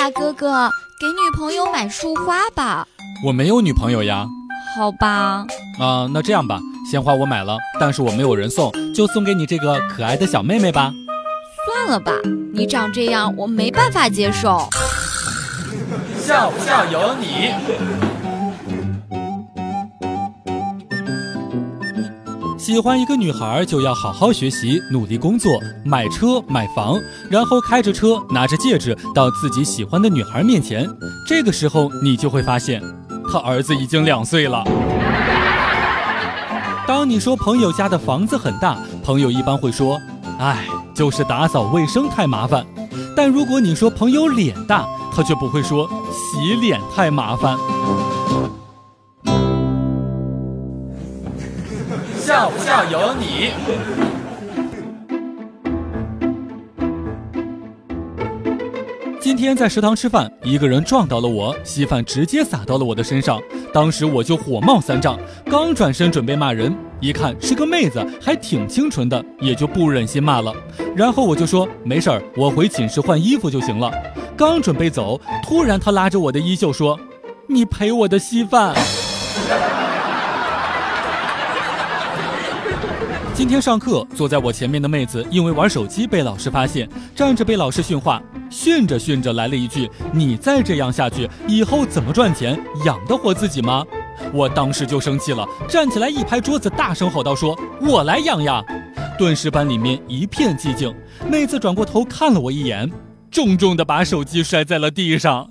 大哥哥，给女朋友买束花吧。我没有女朋友呀。好吧。啊，那这样吧，鲜花我买了，但是我没有人送，就送给你这个可爱的小妹妹吧。算了吧，你长这样我没办法接受。笑不笑由你。喜欢一个女孩就要好好学习，努力工作，买车买房，然后开着车，拿着戒指到自己喜欢的女孩面前。这个时候你就会发现，他儿子已经两岁了。当你说朋友家的房子很大，朋友一般会说：“哎，就是打扫卫生太麻烦。”但如果你说朋友脸大，他却不会说洗脸太麻烦。笑不笑由你。今天在食堂吃饭，一个人撞到了我，稀饭直接洒到了我的身上，当时我就火冒三丈，刚转身准备骂人，一看是个妹子，还挺清纯的，也就不忍心骂了。然后我就说没事儿，我回寝室换衣服就行了。刚准备走，突然他拉着我的衣袖说：“你赔我的稀饭。”今天上课，坐在我前面的妹子因为玩手机被老师发现，站着被老师训话，训着训着来了一句：“你再这样下去，以后怎么赚钱？养得活自己吗？”我当时就生气了，站起来一拍桌子，大声吼道：“说我来养呀！”顿时班里面一片寂静。妹子转过头看了我一眼，重重的把手机摔在了地上。